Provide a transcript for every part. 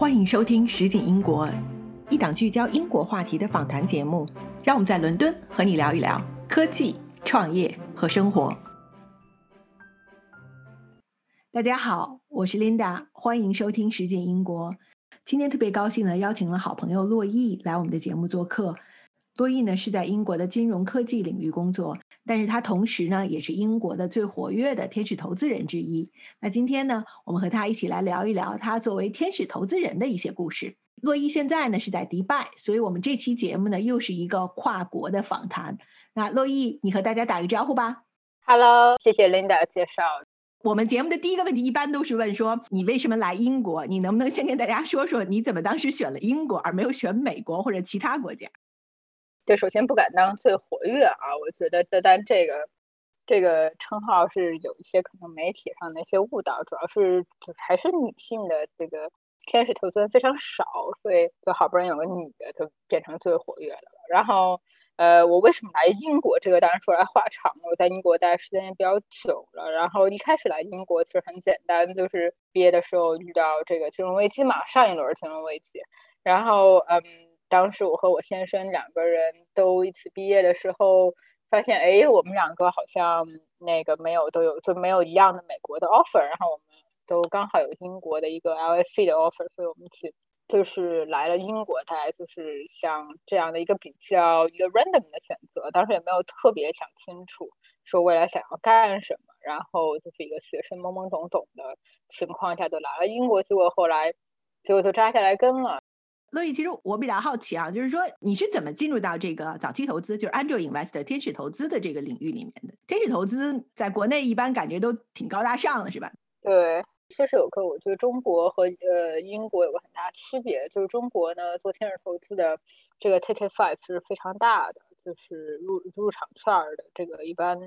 欢迎收听《实景英国》，一档聚焦英国话题的访谈节目。让我们在伦敦和你聊一聊科技、创业和生活。大家好，我是 Linda，欢迎收听《实景英国》。今天特别高兴呢，邀请了好朋友洛毅来我们的节目做客。洛毅呢是在英国的金融科技领域工作，但是他同时呢也是英国的最活跃的天使投资人之一。那今天呢，我们和他一起来聊一聊他作为天使投资人的一些故事。洛伊现在呢是在迪拜，所以我们这期节目呢又是一个跨国的访谈。那洛伊，你和大家打个招呼吧。Hello，谢谢 Linda 介绍。我们节目的第一个问题一般都是问说你为什么来英国？你能不能先跟大家说说你怎么当时选了英国而没有选美国或者其他国家？对，首先不敢当最活跃啊，我觉得这但这个这个称号是有一些可能媒体上的一些误导，主要是还是女性的这个天使投资人非常少，所以就好不容易有个女的就变成最活跃的了。然后呃，我为什么来英国？这个当然说来话长，我在英国待时间也比较久了。然后一开始来英国其实很简单，就是毕业的时候遇到这个金融危机嘛，上一轮金融危机，然后嗯。当时我和我先生两个人都一起毕业的时候，发现哎，我们两个好像那个没有都有就没有一样的美国的 offer，然后我们都刚好有英国的一个 LSE 的 offer，所以我们一起就是来了英国，大概就是像这样的一个比较一个 random 的选择，当时也没有特别想清楚说未来想要干什么，然后就是一个学生懵懵懂懂的情况下就来了英国，结果后来结果就扎下来根了。所以，其实我比较好奇啊，就是说你是怎么进入到这个早期投资，就是 angel investor 天使投资的这个领域里面的？天使投资在国内一般感觉都挺高大上的，是吧？对，确实有个，我觉得中国和呃英国有个很大区别，就是中国呢做天使投资的这个 ticket size 是非常大的，就是入入场券的这个一般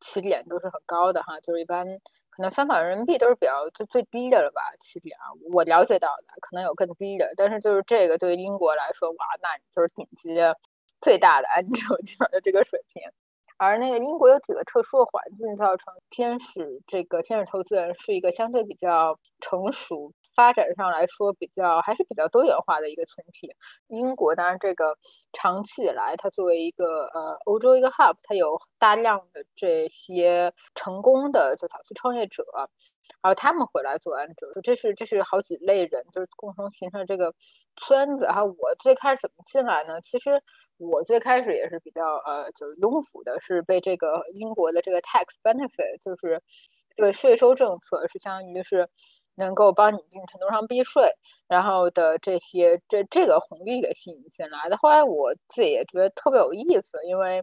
起点都是很高的哈，就是一般。可能翻版人民币都是比较最最低的了吧，起点啊，我了解到的可能有更低的，但是就是这个对于英国来说，哇，那就是顶级的最大的安全的这个水平。而那个英国有几个特殊的环境，造成天使这个天使投资人是一个相对比较成熟。发展上来说，比较还是比较多元化的一个群体。英国当然，这个长期以来，它作为一个呃欧洲一个 hub，它有大量的这些成功的就早期创业者，然后他们回来做 angel，这是这是好几类人，就是共同形成这个圈子。然后我最开始怎么进来呢？其实我最开始也是比较呃就是庸俗的，是被这个英国的这个 tax benefit，就是这个税收政策是相当于是。能够帮你一定程度上避税，然后的这些这这个红利给吸引进来的。后来我自己也觉得特别有意思，因为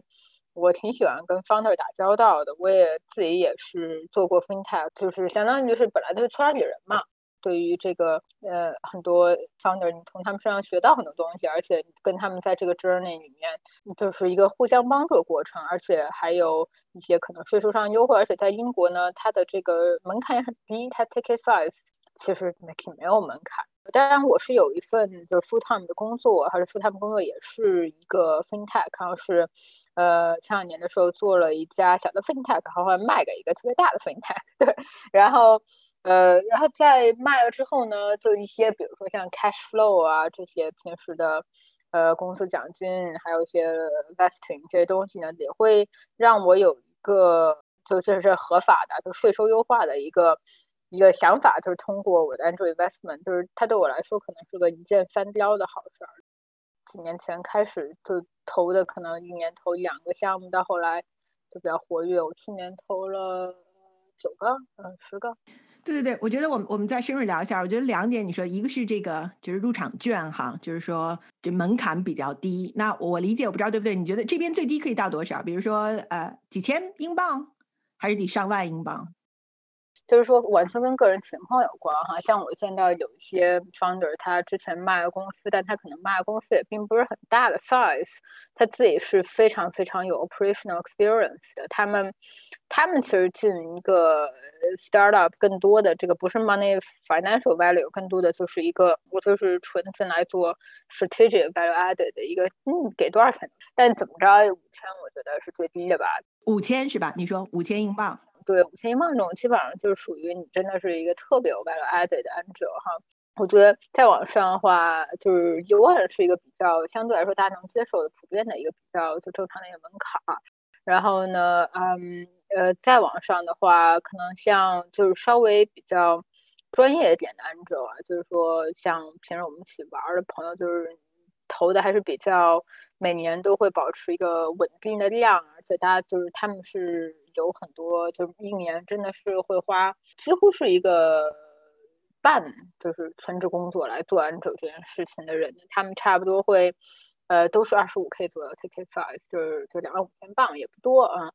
我挺喜欢跟 founder 打交道的。我也自己也是做过 fintech，就是相当于就是本来就是圈里人嘛。对于这个呃很多 founder，你从他们身上学到很多东西，而且跟他们在这个 journey 里面就是一个互相帮助的过程，而且还有一些可能税收上优惠。而且在英国呢，它的这个门槛也很低，它 ticket size。其实没挺没有门槛，当然我是有一份就是 full time 的工作，还是 full time 工作也是一个 fintech，然后是呃前两年的时候做了一家小的 fintech，然后后来卖给一个特别大的 fintech，对，然后呃然后在卖了之后呢，就一些比如说像 cash flow 啊这些平时的呃公司奖金，还有一些 vesting 这些东西呢，也会让我有一个就这是合法的，就税收优化的一个。一个想法就是通过我的 Angel Investment，就是它对我来说可能是个一箭三雕的好事儿。几年前开始就投的，可能一年投两个项目，到后来就比较活跃。我去年投了九个，嗯，十个。对对对，我觉得我们我们再深入聊一下。我觉得两点，你说一个是这个就是入场券哈，就是说这门槛比较低。那我理解我不知道对不对？你觉得这边最低可以到多少？比如说呃几千英镑，还是得上万英镑？就是说，完全跟个人情况有关哈。像我见到有一些 founder，他之前卖了公司，但他可能卖的公司也并不是很大的 size，他自己是非常非常有 operational experience 的。他们，他们其实进一个 startup 更多的这个不是 money financial value，更多的就是一个我就是纯进来做 strategic value added 的一个，嗯，给多少钱？但怎么着，五千我觉得是最低的吧？五千是吧？你说五千英镑？对五千英镑这种，基本上就是属于你真的是一个特别有 value added 的 angel 哈。我觉得再往上的话，就是一万是一个比较相对来说大家能接受的、普遍的一个比较就正常的一个门槛。然后呢，嗯呃，再往上的话，可能像就是稍微比较专业一点的 angel 啊，就是说像平时我们一起玩的朋友，就是投的还是比较每年都会保持一个稳定的量，而且大家就是他们是有很多，就是一年真的是会花几乎是一个。半就是全职工作来做完整这件事情的人，他们差不多会，呃，都是二十五 K 左右，Take five 就是就两万五千镑也不多啊。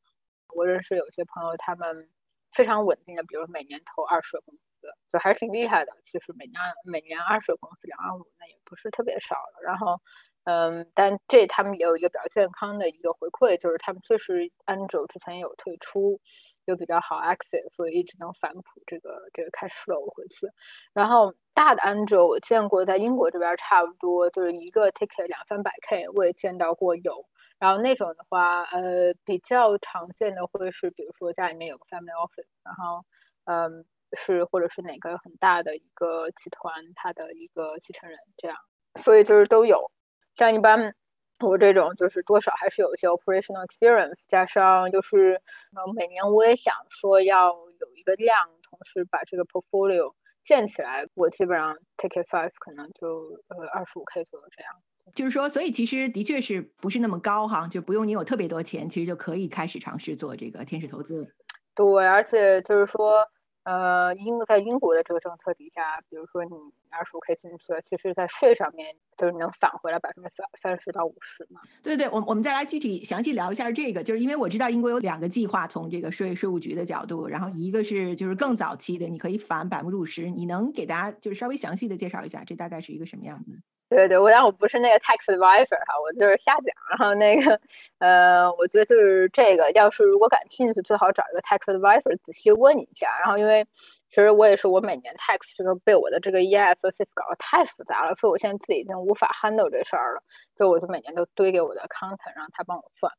我认识有些朋友，他们非常稳定的，比如每年投二十个公司，就还是挺厉害的。其实每年每年二十个公司两万五，那也不是特别少了。然后，嗯，但这他们也有一个比较健康的一个回馈，就是他们确实 Angel 之前有退出。就比较好 access，所以一直能反哺这个这个 cash flow 回去。然后大的 angel 我见过，在英国这边差不多就是一个 ticket 两三百 k，我也见到过有。然后那种的话，呃，比较常见的会是，比如说家里面有个 family office，然后嗯是或者是哪个很大的一个集团，它的一个继承人这样，所以就是都有。像一般。我这种就是多少还是有一些 operational experience，加上就是嗯每年我也想说要有一个量，同时把这个 portfolio 建起来。我基本上 take it five 可能就呃二十五 k 左右这样。就是说，所以其实的确是不是那么高哈，就不用你有特别多钱，其实就可以开始尝试做这个天使投资。对，而且就是说。呃，英在英国的这个政策底下，比如说你二十五 K 进去了，其实在税上面就是能返回来百分之三三十到五十嘛。对对，我我们再来具体详细聊一下这个，就是因为我知道英国有两个计划，从这个税税务局的角度，然后一个是就是更早期的，你可以返百分之五十，你能给大家就是稍微详细的介绍一下，这大概是一个什么样子？对对，我但我不是那个 tax advisor 哈，我就是瞎讲。然后那个，呃，我觉得就是这个，要是如果感兴趣，最好找一个 tax advisor 仔细问一下。然后因为其实我也是，我每年 tax 这个被我的这个 EIS 搞得太复杂了，所以我现在自己已经无法 handle 这事儿了。所以我就每年都堆给我的 accountant，让他帮我算。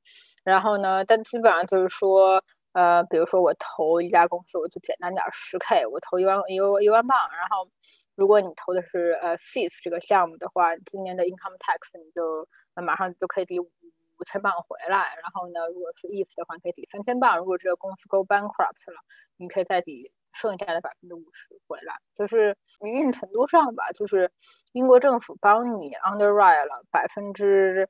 然后呢，但基本上就是说，呃，比如说我投一家公司，我就简单点，十 K，我投一万一一万镑，然后。如果你投的是呃 SIS 这个项目的话，今年的 income tax 你就马上就可以抵五千镑回来。然后呢，如果是 IF 的话，可以抵三千镑。如果这个公司 go bankrupt 了，你可以再抵剩下的百分之五十回来。就是一定程度上吧，就是英国政府帮你 underwrite 了百分之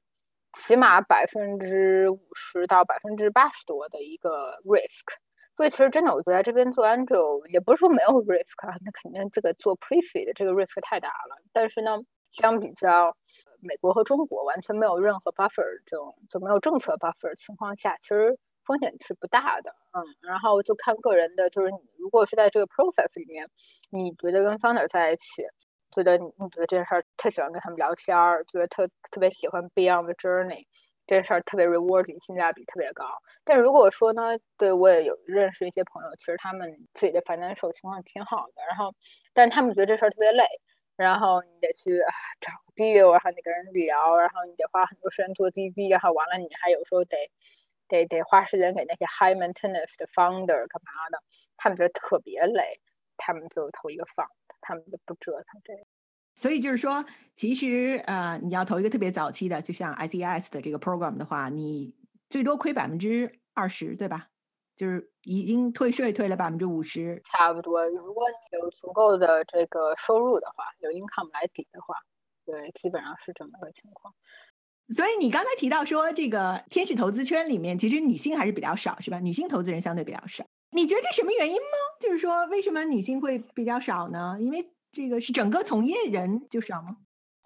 起码百分之五十到百分之八十多的一个 risk。所以其实真的，我觉得这边做 angel 也不是说没有 risk 啊，那肯定这个做 pre fee 的这个 risk 太大了。但是呢，相比较美国和中国完全没有任何 buffer 这种就没有政策 buffer 情况下，其实风险是不大的。嗯，然后就看个人的，就是你如果是在这个 process 里面，你觉得跟 founder 在一起，觉得你你觉得这件事儿特喜欢跟他们聊天儿，觉得特特别喜欢 beyond the journey。这事儿特别 rewarding，性价比特别高。但如果说呢，对我也有认识一些朋友，其实他们自己的 financial 情况挺好的，然后，但他们觉得这事儿特别累，然后你得去找 deal，然后你跟人聊，然后你得花很多时间做滴滴，然后完了你还有时候得得得花时间给那些 high maintenance 的 founder 干嘛的，他们觉得特别累，他们就投一个 fund，他们就不折腾这个。所以就是说，其实呃，你要投一个特别早期的，就像 SES 的这个 program 的话，你最多亏百分之二十，对吧？就是已经退税退了百分之五十，差不多。如果你有足够的这个收入的话，有 income 来抵的话，对，基本上是这么个情况。所以你刚才提到说，这个天使投资圈里面其实女性还是比较少，是吧？女性投资人相对比较少。你觉得这什么原因吗？就是说，为什么女性会比较少呢？因为这个是整个从业人就少吗？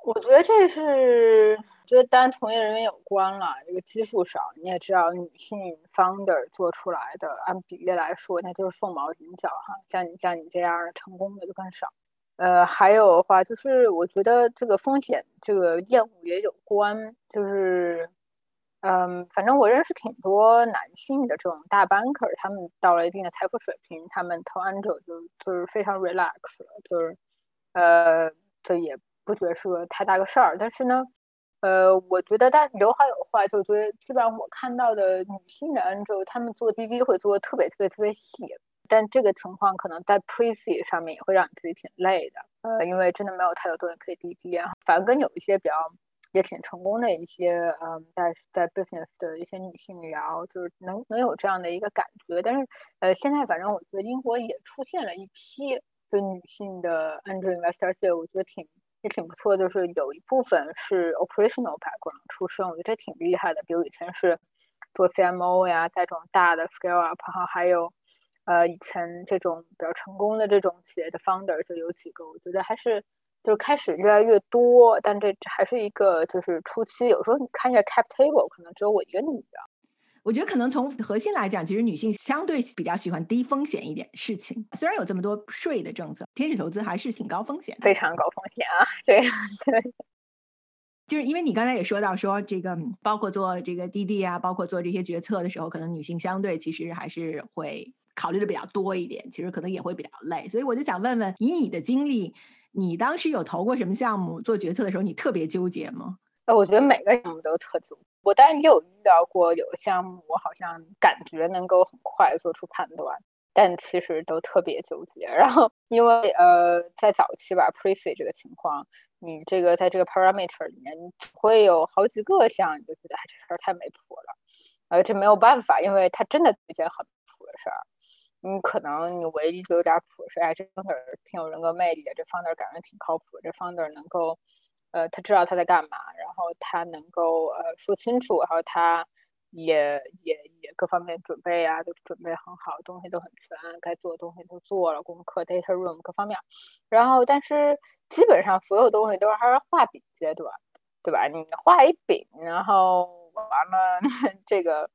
我觉得这是觉得单从业人员有关了，这个基数少。你也知道，女性 founder 做出来的，按比例来说，那就是凤毛麟角哈。像你像你这样成功的就更少。呃，还有的话就是，我觉得这个风险这个厌恶也有关，就是。嗯，反正我认识挺多男性的这种大 banker，他们到了一定的财富水平，他们投 angel 就就是非常 relax 了，就是。呃，这也不觉得是个太大个事儿，但是呢，呃，我觉得但有好有坏，就觉得基本上我看到的女性的 angel，她们做滴滴会做的特别特别特别细，但这个情况可能在 pre C 上面也会让你自己挺累的，呃，因为真的没有太多东西可以滴滴。啊反而跟有一些比较也挺成功的一些，嗯，在在 business 的一些女性聊，就是能能有这样的一个感觉。但是，呃，现在反正我觉得英国也出现了一批对女性的 angel investor，我觉得挺也挺不错。就是有一部分是 operational background 出身，我觉得这挺厉害的。比如以前是做 CMO 呀，在这种大的 scale up 哈，还有。呃，以前这种比较成功的这种企业的 founder 就有几个，我觉得还是就是开始越来越多，但这还是一个就是初期。有时候你看一下 cap table，可能只有我一个女的。我觉得可能从核心来讲，其实女性相对比较喜欢低风险一点事情。虽然有这么多税的政策，天使投资还是挺高风险，非常高风险啊。对 对，就是因为你刚才也说到说这个，包括做这个滴滴啊，包括做这些决策的时候，可能女性相对其实还是会。考虑的比较多一点，其实可能也会比较累，所以我就想问问，以你的经历，你当时有投过什么项目？做决策的时候，你特别纠结吗？呃，我觉得每个项目都特纠。我当然也有遇到过有项目，我好像感觉能够很快做出判断，但其实都特别纠结。然后因为呃，在早期吧，pre-C 这个情况，你这个在这个 parameter 里面你会有好几个项，你就觉得哎，这事儿太没谱了，呃，这没有办法，因为它真的一件很谱的事儿。你可能你唯一就有点谱是，哎，这 founder 挺有人格魅力的，这 founder 感觉挺靠谱，这 founder 能够，呃，他知道他在干嘛，然后他能够呃说清楚，然后他也也也各方面准备啊都准备很好，东西都很全，该做的东西都做了，功课 data room 各方面，然后但是基本上所有东西都是还是画饼阶段，对吧？你画一饼，然后完了 这个。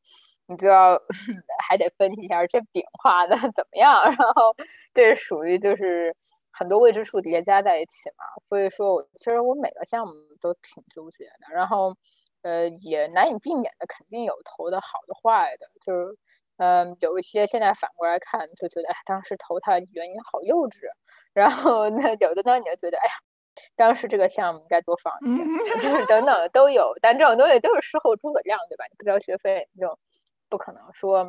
你就要 还得分析一下这饼画的怎么样，然后这属于就是很多未知数叠加在一起嘛，所以说我其实我每个项目都挺纠结的，然后呃也难以避免的肯定有投的好的坏的，就是嗯有一些现在反过来看就觉得哎当时投它原因好幼稚，然后那有的呢你就觉得哎呀当时这个项目应该多放一点，就是等等都有，但这种东西都是事后诸葛亮对吧？你不交学费你就。不可能说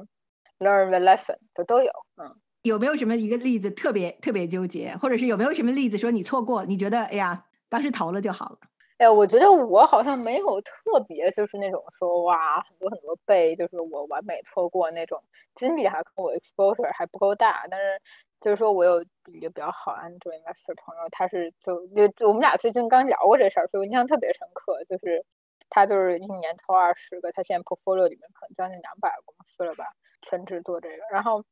learn the lesson 都都有，嗯，有没有什么一个例子特别特别纠结，或者是有没有什么例子说你错过，你觉得哎呀，当时投了就好了？哎，我觉得我好像没有特别就是那种说哇很多很多倍，就是我完美错过那种经历，还跟我 exposure 还不够大。但是就是说我有一个比较好 Android investor 朋友，他是就就我们俩最近刚聊过这事儿，所以我印象特别深刻，就是。他就是一年投二十个，他现在 portfolio 里面可能将近两百个公司了吧，全职做这个。然后，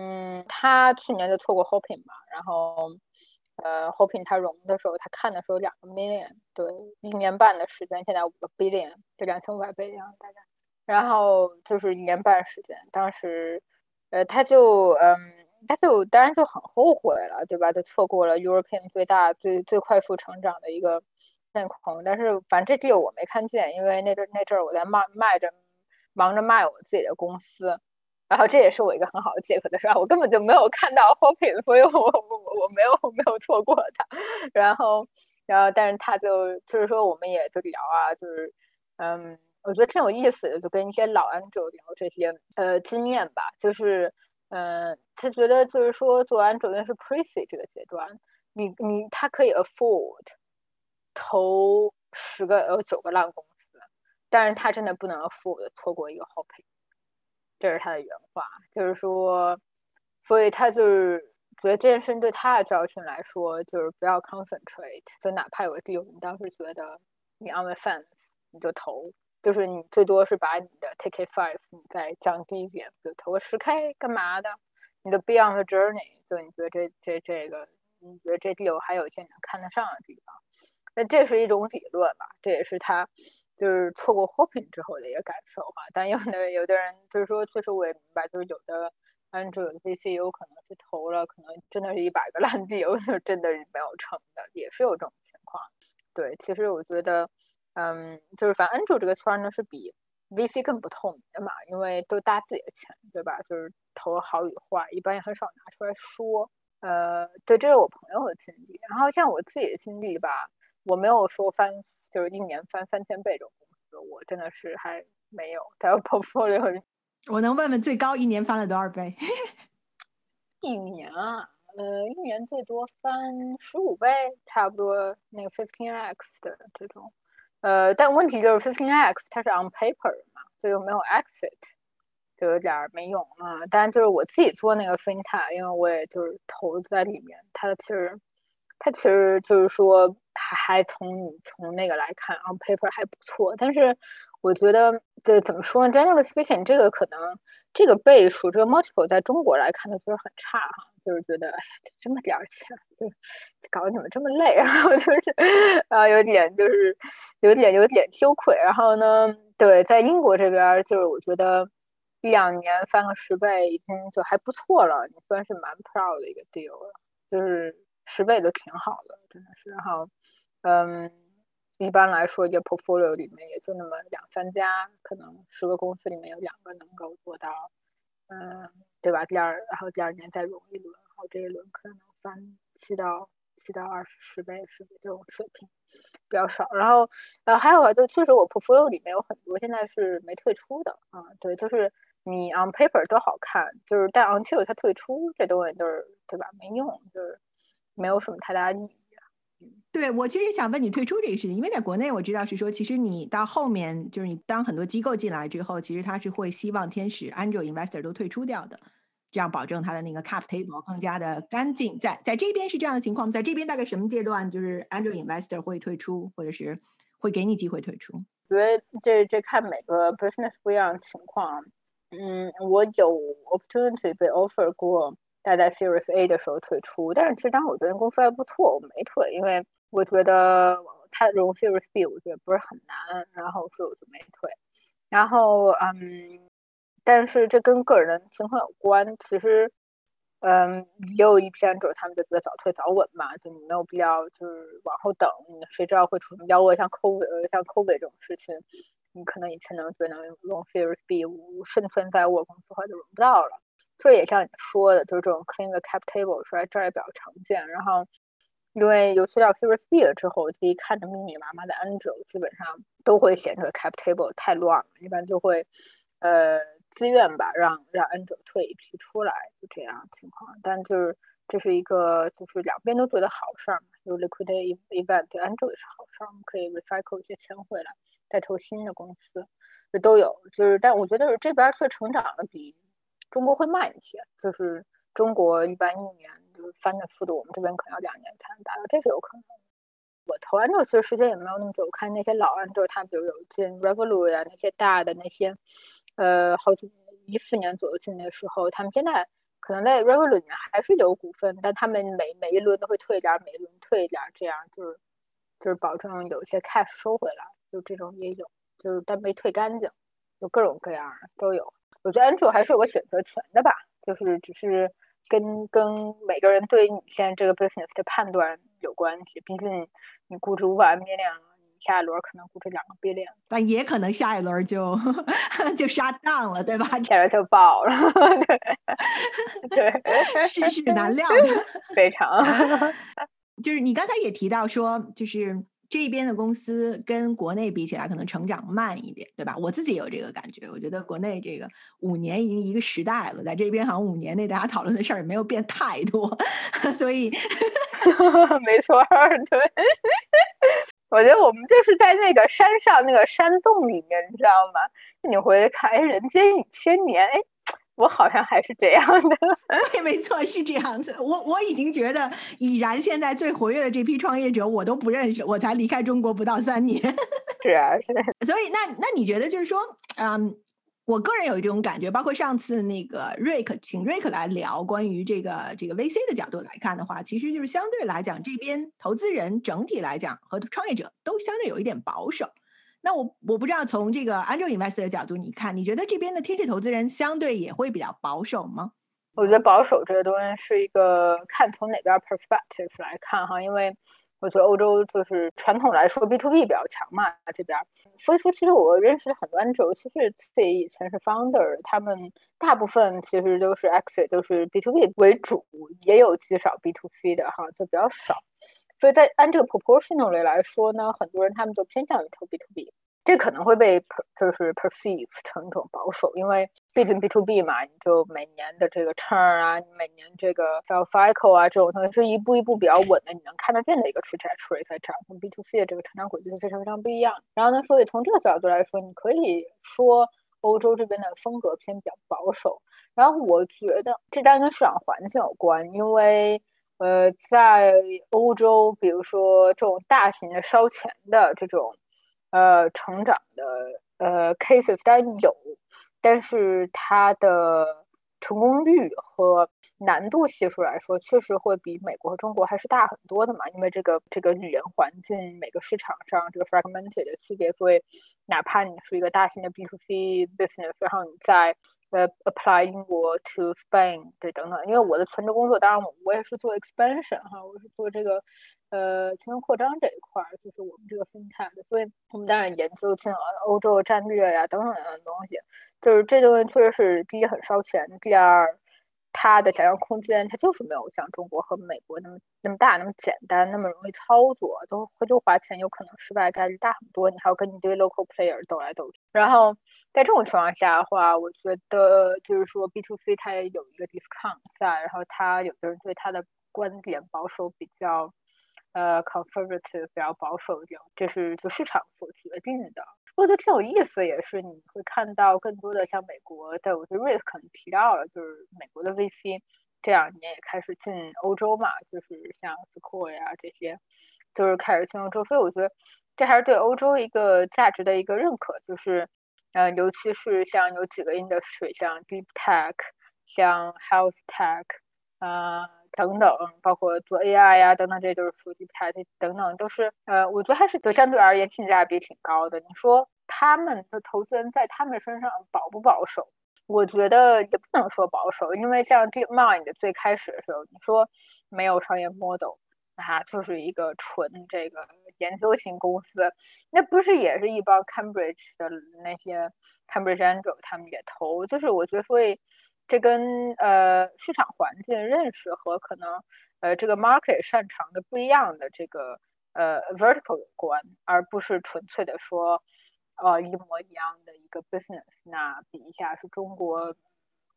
嗯，他去年就错过 Hoping 嘛，然后，呃 Hoping 他融的时候，他看的时候两个 million，对，一年半的时间，现在五个 billion，就两千五百倍这样大概。然后就是一年半时间，当时，呃，他就，嗯，他就当然就很后悔了，对吧？就错过了 European 最大、最最快速成长的一个。面孔，但是反正这地我没看见，因为那阵那阵我在卖卖着，忙着卖我自己的公司，然后这也是我一个很好的借口的事儿，我根本就没有看到 Hopin，所以我我我没有没有错过他，然后然后但是他就就是说我们也就聊啊，就是嗯，我觉得挺有意思的，就跟一些老 Angel 聊这些呃经验吧，就是嗯，他觉得就是说做 Angel 是 Pre C 这个阶段，你你他可以 afford。投十个有九个烂公司，但是他真的不能 Afford 错过一个好配，这是他的原话，就是说，所以他就是觉得这件事对他的教训来说，就是不要 concentrate，就哪怕有个 deal，你当时觉得你 on the fence，你就投，就是你最多是把你的 take it five，你再降低一点，就投个十 k 干嘛的？你的 beyond the journey，就你觉得这这这个，你觉得这 deal 还有一些你能看得上的地方。那这是一种理论吧，这也是他就是错过 hoping 之后的一个感受哈。但有的有的人就是说，确实我也明白，就是有的 Android VC 有可能是投了，可能真的是一百个烂 deal，就真的是没有成的，也是有这种情况。对，其实我觉得，嗯，就是反正 Andrew 这个圈呢是比 VC 更不透明的嘛，因为都搭自己的钱，对吧？就是投好与坏，一般也很少拿出来说。呃，对，这是我朋友的经历。然后像我自己的经历吧。我没有说翻，就是一年翻三千倍这种公司，我真的是还没有。在 portfolio，我能问问最高一年翻了多少倍？一年啊，呃，一年最多翻十五倍，差不多那个 fifteen x 的这种，呃，但问题就是 fifteen x 它是 on paper 嘛，就又没有 exit，就有点没用啊。但就是我自己做那个 fintech，因为我也就是投在里面，它其实它其实就是说还还从从那个来看 on paper 还不错，但是。我觉得这怎么说呢？Generally speaking，这个可能这个倍数，这个 multiple 在中国来看，的就是很差哈，就是觉得哎，这么点钱，就搞得你们这么累，然后就是啊，有点就是有点有点羞愧。然后呢，对，在英国这边，就是我觉得两年翻个十倍已经就还不错了，你算是蛮 proud 的一个 deal 了，就是十倍都挺好的，真的是。然后，嗯。一般来说，一个 portfolio 里面也就那么两三家，可能十个公司里面有两个能够做到，嗯，对吧？第二，然后第二年再融一轮，然后这一轮可能翻七到七到二十十倍，是这种水平比较少。然后，呃，还有啊，就确实我 portfolio 里面有很多现在是没退出的啊，对，就是你 on paper 都好看，就是但 until 它退出，这东西都是对吧？没用，就是没有什么太大意义。对我其实想问你退出这个事情，因为在国内我知道是说，其实你到后面就是你当很多机构进来之后，其实他是会希望天使 angel investor 都退出掉的，这样保证他的那个 cap table 更加的干净。在在这边是这样的情况，在这边大概什么阶段就是 angel investor 会退出，或者是会给你机会退出？因为这这看每个 business 不一样的情况。嗯，我有 opportunity 被 offer 过。待在 Series A 的时候退出，但是其实当时我觉得公司还不错，我没退，因为我觉得它融 Series B 我觉得不是很难，然后所以我就没退。然后嗯，但是这跟个人情况有关，其实嗯也有一批者他们就觉得早退早稳嘛，就你没有必要就是往后等，谁知道会出什么妖怪，像 COVID 像 COVID 这种事情，你可能以前能觉得能融 Series B 生存在我公司的话就融不到了。这也像你说的，就是这种 clean the cap table 出来，这也比较常见。然后，因为尤其到 Series B 了之后，自己看着密密麻麻的 angel，基本上都会显这个 cap table 太乱了，一般就会呃自愿吧，让让 angel 退一批出来，就这样情况。但就是这是一个就是两边都做的好事儿嘛，有 liquidate event 对 angel 也是好事儿，我们可以 recycle 一些钱回来，再投新的公司，这都有。就是但我觉得是这边最成长的比。中国会慢一些，就是中国一般一年就是翻的速度，我们这边可能要两年才能达到，这是有可能。我投完之后其实时间也没有那么久，我看那些老案之后，他比如有进 Revolut 呀那些大的那些，呃，好几一四年左右进的时候，他们现在可能在 Revolut 里面还是有股份，但他们每每一轮都会退一点，每一轮退一点，这样就是就是保证有一些 cash 收回来，就这种也有，就是但没退干净，就各种各样的都有。我觉得 Andrew 还是有个选择权的吧，就是只是跟跟每个人对你现在这个 business 的判断有关系。毕竟你估值五百万 billion，你下一轮可能估值两个 billion，但也可能下一轮就 就杀档了，对吧？下一轮就爆了，对，世事难料的，非常。就是你刚才也提到说，就是。这边的公司跟国内比起来，可能成长慢一点，对吧？我自己也有这个感觉。我觉得国内这个五年已经一个时代了，在这边好像五年内大家讨论的事儿也没有变太多，所以 没错，对。我觉得我们就是在那个山上那个山洞里面，你知道吗？你回看，哎，人间一千年，哎。我好像还是这样的，对，没错，是这样子。我我已经觉得，已然现在最活跃的这批创业者，我都不认识。我才离开中国不到三年，是啊，是。所以，那那你觉得，就是说，嗯，我个人有一种感觉，包括上次那个瑞克，请瑞克来聊关于这个这个 VC 的角度来看的话，其实就是相对来讲，这边投资人整体来讲和创业者都相对有一点保守。那我我不知道从这个 angel investor 的角度，你看，你觉得这边的天使投资人相对也会比较保守吗？我觉得保守这个东西是一个看从哪边 perspective 来看哈，因为我觉得欧洲就是传统来说 B to B 比较强嘛这边，所以说其实我认识很多 angel，其实自己以前是 founder，他们大部分其实都是 exit 都是 B to B 为主，也有极少 B to C 的哈，就比较少。所以在按这个 proportionally 来说呢，很多人他们都偏向于投 B to B，这可能会被就是 perceive 成一种保守，因为毕竟 B to B 嘛，你就每年的这个 churn 啊，每年这个 sales cycle 啊，这种东西是一步一步比较稳的，你能看得见的一个 trajectory 在涨，跟 B to C 的这个成长轨迹是非常非常不一样。然后呢，所以从这个角度来说，你可以说欧洲这边的风格偏比较保守。然后我觉得这当然跟市场环境有关，因为呃，在欧洲，比如说这种大型的烧钱的这种。呃，成长的呃 cases 当然有，但是它的成功率和难度系数来说，确实会比美国和中国还是大很多的嘛。因为这个这个语言环境，每个市场上这个 fragmented 的区别，所以哪怕你是一个大型的 B to C business，然后你在呃，apply 英国 to Spain 对等等，因为我的存折工作，当然我我也是做 expansion 哈，我是做这个呃全球扩张这一块儿，就是我们这个 fintech 的，所以我们当然研究进了欧洲战略呀等等等等东西，就是这东西确实是第一很烧钱，第二它的想象空间它就是没有像中国和美国那么那么大那么简单那么容易操作，都回头花钱有可能失败概率大很多，你还要跟一堆 local player 斗来斗去，然后。在这种情况下的话，我觉得就是说 B to C 它也有一个 discount 在，然后他有的人对他的观点保守比较，呃 conservative 比较保守一点，这是就市场所决定的。我觉得挺有意思，也是你会看到更多的像美国的，我觉得 Rick 可能提到了，就是美国的 VC 这两年也开始进欧洲嘛，就是像 Square 呀这些，就是开始进欧洲，所以我觉得这还是对欧洲一个价值的一个认可，就是。嗯，尤其是像有几个 industry，像 deep tech，像 health tech，呃等等，包括做 AI 呀等等，这都是属于 deep tech 等等，都是呃，我觉得还是就相对而言性价比挺高的。你说他们的投资人在他们身上保不保守？我觉得也不能说保守，因为像 DeepMind 最开始的时候，你说没有商业 model。它就是一个纯这个研究型公司，那不是也是一帮 Cambridge 的那些 Cambridge Angel 他们也投，就是我觉得所以这跟呃市场环境认识和可能呃这个 market 擅长的不一样的这个呃 vertical 有关，而不是纯粹的说呃一模一样的一个 business。那比一下是中国。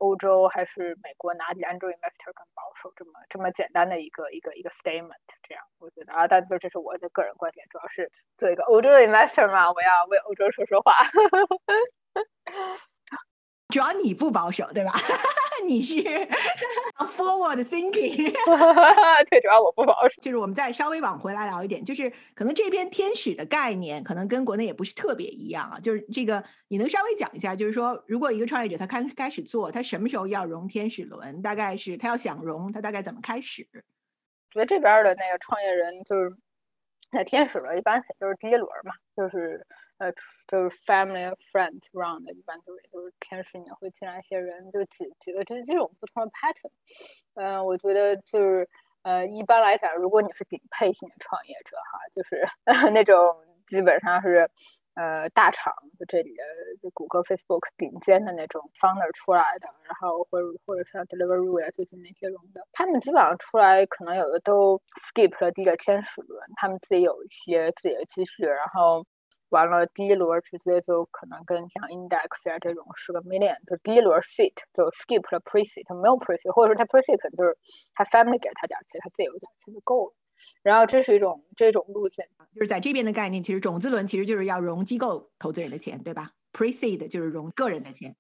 欧洲还是美国哪里 angel investor 更保守？这么这么简单的一个一个一个 statement，这样我觉得啊，但是这是我的个人观点，主要是做一个欧洲的 investor 嘛，我要为欧洲说说话。主要你不保守，对吧？你是 forward thinking，对，主要我不保守。就是我们再稍微往回来聊一点，就是可能这边天使的概念可能跟国内也不是特别一样啊。就是这个，你能稍微讲一下？就是说，如果一个创业者他开开始做，他什么时候要融天使轮？大概是他要想融，他大概怎么开始？觉得这边的那个创业人就是，那天使轮一般就是第一轮嘛，就是。呃，就是 family friend round，，一般都是都是天使年会进来一些人，就几几个这这种不同的 pattern。嗯，我觉得就是呃，一般来讲，如果你是顶配型的创业者哈，就是 那种基本上是呃大厂就这里的就谷歌、Facebook 顶尖的那种 founder 出来的，然后或者或者像 Deliveroo 呀最近那些融的，他们基本上出来可能有的都 skip 了第一个天使轮，他们自己有一些自己的积蓄，然后。完了，第一轮直接就可能跟像 index 啊这种是个 million，就第一轮 seat 就 skip 了 pre 他没有 pre seat，或者说他 pre seat 就是他 family 给他点钱，他自己有点钱就够了。然后这是一种这种路线，就是在这边的概念，其实种子轮其实就是要融机构投资人的钱，对吧？pre seat 就是融个人的钱。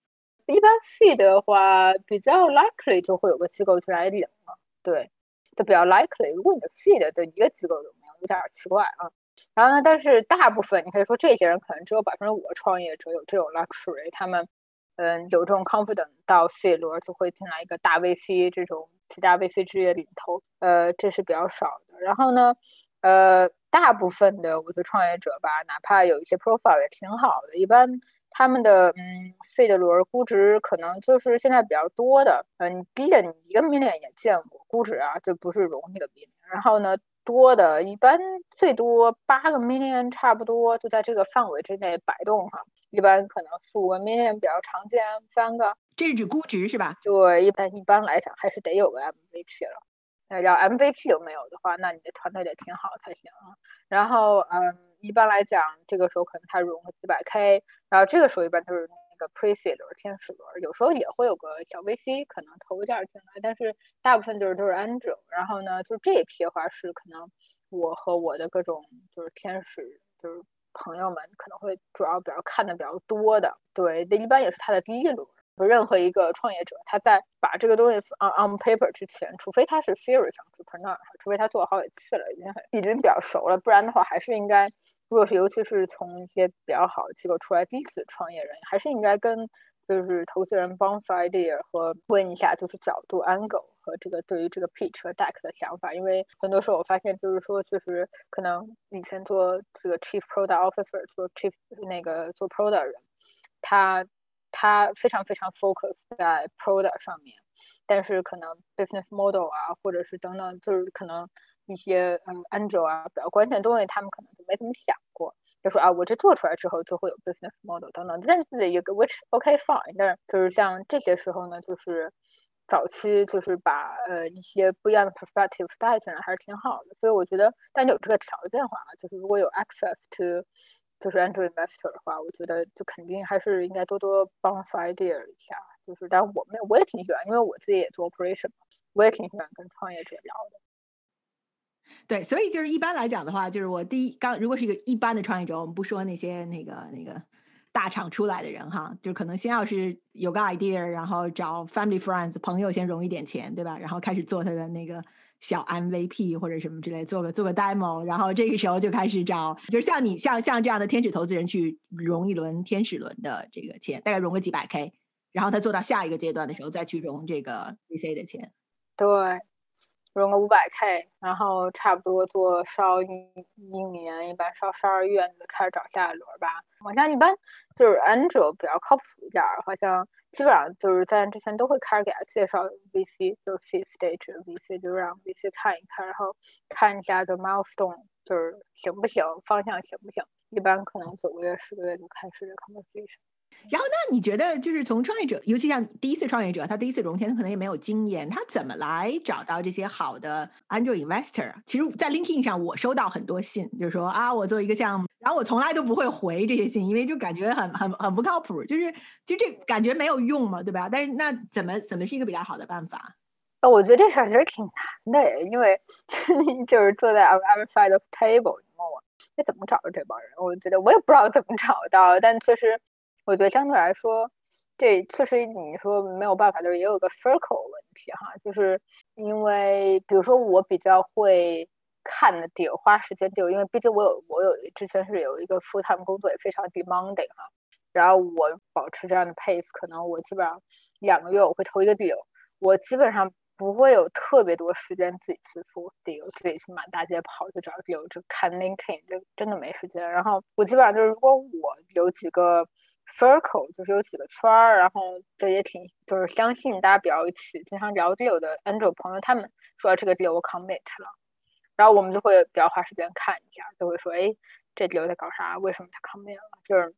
一般 seed 的话，比较 likely 就会有个机构就来领了，对，就比较 likely。如果你的 seed 的一个机构都没有，有点奇怪啊。然后呢？但是大部分你可以说，这些人可能只有百分之五的创业者有这种 luxury，他们嗯有这种 confidence 到 C 轮就会进来一个大 VC，这种其他 VC 职业领头，呃，这是比较少的。然后呢，呃，大部分的我的创业者吧，哪怕有一些 profile 也挺好的，一般他们的嗯 C 的轮估值可能就是现在比较多的，嗯，低的你一个 million 也见过估值啊，就不是容易的 million。然后呢？多的一般最多八个 million 差不多就在这个范围之内摆动哈，一般可能四五个 million 比较常见，三个这是指估值是吧？对，一般一般来讲还是得有个 MVP 了，那要 MVP 都没有的话，那你的团队得挺好才行啊。然后嗯，一般来讲，这个时候可能他融个几百 K，然后这个时候一般都是那个 Pre-seed、天使轮，有时候也会有个小 VC 可能投一点进来，但是大部分就是都是 Angel。然后呢，就这一批的话是可能我和我的各种就是天使就是朋友们可能会主要比较看的比较多的，对，这一般也是他的第一轮。就任何一个创业者，他在把这个东西 on on paper 之前，除非他是 serious entrepreneur，除非他做了好几次了，已经很已经比较熟了，不然的话，还是应该，如果是尤其是从一些比较好的机构出来第一次创业人，还是应该跟就是投资人 bounce idea 和问一下，就是角度 angle 和这个对于这个 pitch 和 deck 的想法，因为很多时候我发现就是说，就是可能以前做这个 chief product officer 做 chief 那个做 product 人，他。他非常非常 focus 在 product 上面，但是可能 business model 啊，或者是等等，就是可能一些嗯 angel 啊比较关键的东西，他们可能就没怎么想过，就说啊，我这做出来之后就会有 business model 等等，但是一个 which OK fine，但是就是像这些时候呢，就是早期就是把呃一些不一样的 perspective 带进来还是挺好的，所以我觉得，但有这个条件的话，就是如果有 access to 就是 Android investor 的话，我觉得就肯定还是应该多多帮 idea 一下。就是，但我们我也挺喜欢，因为我自己也做 operation，我也挺喜欢跟创业者聊的。对，所以就是一般来讲的话，就是我第一刚如果是一个一般的创业者，我们不说那些那个那个大厂出来的人哈，就可能先要是有个 idea，然后找 family friends 朋友先融一点钱，对吧？然后开始做他的那个。小 MVP 或者什么之类，做个做个 demo，然后这个时候就开始找，就是像你像像这样的天使投资人去融一轮天使轮的这个钱，大概融个几百 K，然后他做到下一个阶段的时候再去融这个 VC 的钱。对，融个五百 K，然后差不多做烧一一年，一般烧十二月你就开始找下一轮吧。好像一般就是 Angel 比较靠谱一点儿，好像。基本上就是在之前都会开始给他介绍 VC，就是 C stage VC，就让 VC 看一看，然后看一下就 milestone，就是行不行，方向行不行。一般可能九个月、十个月就开始 conversation。然后，那你觉得就是从创业者，尤其像第一次创业者，他第一次融钱，他可能也没有经验，他怎么来找到这些好的 angel investor？其实，在 LinkedIn 上，我收到很多信，就是说啊，我做一个项目，然后我从来都不会回这些信，因为就感觉很很很不靠谱，就是其实这感觉没有用嘛，对吧？但是那怎么怎么是一个比较好的办法？呃，我觉得这事儿其实挺难的，因为 就是坐在 other side of table，你问我，那怎么找到这帮人？我觉得我也不知道怎么找到，但确实。我觉得相对来说，这确实你说没有办法，就是也有个 circle 问题哈，就是因为比如说我比较会看的 deal，花时间 deal，因为毕竟我有我有之前是有一个 full time 工作，也非常 demanding 哈，然后我保持这样的 pace，可能我基本上两个月我会投一个 deal，我基本上不会有特别多时间自己去做 deal，自己去满大街跑去找 deal，就看 linking，就真的没时间。然后我基本上就是如果我有几个 circle 就是有几个圈儿，然后这也挺就是相信大家比较一起经常聊 deal 的 angel 朋友，他们说这个 deal 我 commit 了，然后我们就会比较花时间看一下，就会说哎这 deal 在搞啥？为什么他 commit 了？就是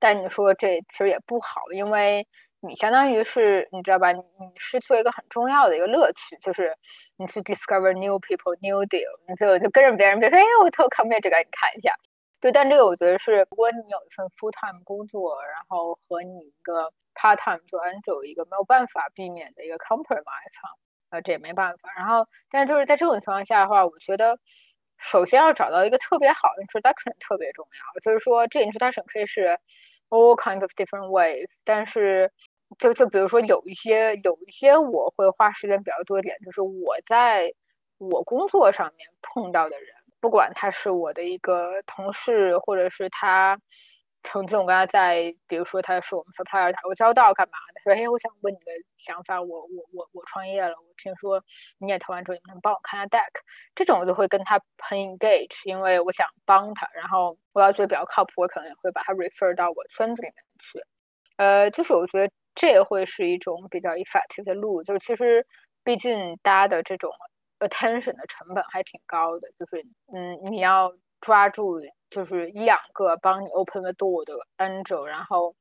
但你说这其实也不好，因为你相当于是你知道吧？你失去一个很重要的一个乐趣，就是你去 discover new people new deal，你就就跟着别人，比如说哎我偷 commit 这个你看一下。对，但这个我觉得是，如果你有一份 full time 工作，然后和你一个 part time 做 angel 一个没有办法避免的一个 compromise，呃，这也没办法。然后，但是就是在这种情况下的话，我觉得首先要找到一个特别好的 introduction 特别重要。就是说，这 introduction 可以是 all kinds of different ways，但是就就比如说有一些有一些我会花时间比较多一点，就是我在我工作上面碰到的人。不管他是我的一个同事，或者是他曾经我跟他在，比如说他是我们 supplier 打过交道干嘛的？说哎，我想问你的想法，我我我我创业了，我听说你也投完之后，你能帮我看下 deck？这种我就会跟他很 engage，因为我想帮他，然后我要觉得比较靠谱，我可能也会把他 refer 到我圈子里面去。呃，就是我觉得这会是一种比较 effective 的路，就是其实毕竟大家的这种。Attention 的成本还挺高的，就是嗯，你要抓住就是一两个帮你 open the door 的 angel，然后